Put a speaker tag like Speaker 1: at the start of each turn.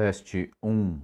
Speaker 1: Teste um.